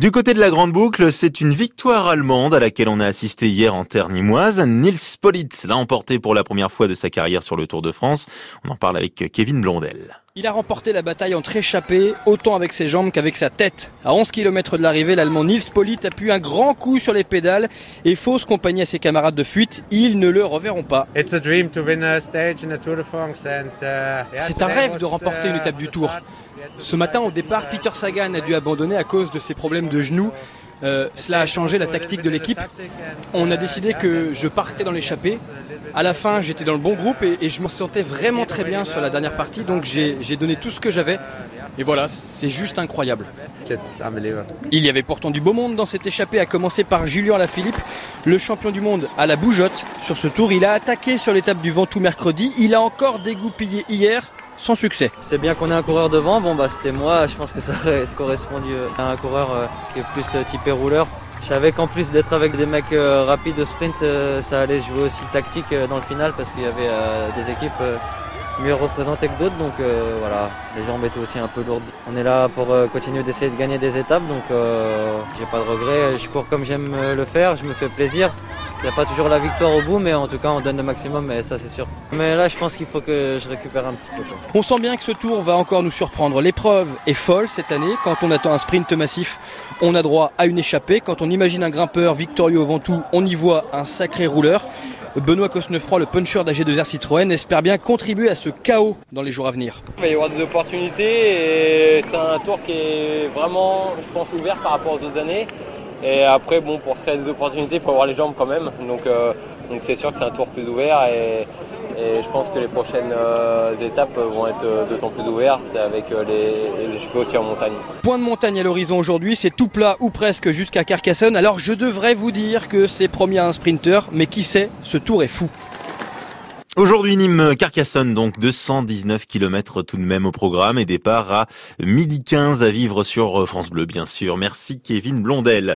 Du côté de la Grande Boucle, c'est une victoire allemande à laquelle on a assisté hier en terre nimoise. Nils Politt l'a emporté pour la première fois de sa carrière sur le Tour de France. On en parle avec Kevin Blondel. Il a remporté la bataille entre échappés, autant avec ses jambes qu'avec sa tête. À 11 km de l'arrivée, l'Allemand Nils Politt appuie un grand coup sur les pédales et fausse compagnie à ses camarades de fuite. Ils ne le reverront pas. Uh, C'est un rêve de remporter une étape du Tour. Ce matin, au départ, Peter Sagan a dû abandonner à cause de ses problèmes de genoux. Euh, cela a changé la tactique de l'équipe. On a décidé que je partais dans l'échappée. À la fin, j'étais dans le bon groupe et, je me sentais vraiment très bien sur la dernière partie. Donc j'ai donné tout ce que j'avais. Et voilà, c'est juste incroyable. Il y avait pourtant du beau monde dans cette échappée, à commencer par Julien Lafilippe, le champion du monde à la bougeotte. Sur ce tour, il a attaqué sur l'étape du Ventoux mercredi. Il a encore dégoupillé hier sans succès. C'est bien qu'on ait un coureur devant, bon bah c'était moi, je pense que ça aurait correspondu à un coureur euh, qui est plus euh, typé rouleur. Je savais qu'en plus d'être avec des mecs euh, rapides de sprint, ça allait jouer aussi tactique dans le final parce qu'il y avait des équipes mieux représentées que d'autres, donc voilà, les jambes étaient aussi un peu lourdes. On est là pour continuer d'essayer de gagner des étapes, donc j'ai pas de regrets, je cours comme j'aime le faire, je me fais plaisir. Il n'y a pas toujours la victoire au bout, mais en tout cas, on donne le maximum, et ça, c'est sûr. Mais là, je pense qu'il faut que je récupère un petit peu. On sent bien que ce tour va encore nous surprendre. L'épreuve est folle cette année. Quand on attend un sprint massif, on a droit à une échappée. Quand on imagine un grimpeur victorieux au Ventoux, on y voit un sacré rouleur. Benoît Cosnefroy, le puncher d'AG2R Citroën, espère bien contribuer à ce chaos dans les jours à venir. Il va y avoir des opportunités et c'est un tour qui est vraiment, je pense, ouvert par rapport aux autres années. Et après, bon, pour se créer des opportunités, il faut avoir les jambes quand même. Donc, euh, donc c'est sûr que c'est un tour plus ouvert et, et, je pense que les prochaines euh, étapes vont être euh, d'autant plus ouvertes avec les, les échappées aussi en montagne. Point de montagne à l'horizon aujourd'hui, c'est tout plat ou presque jusqu'à Carcassonne. Alors je devrais vous dire que c'est promis à un sprinter, mais qui sait, ce tour est fou. Aujourd'hui, Nîmes Carcassonne, donc 219 km tout de même au programme et départ à midi 15 à vivre sur France Bleu, bien sûr. Merci Kevin Blondel.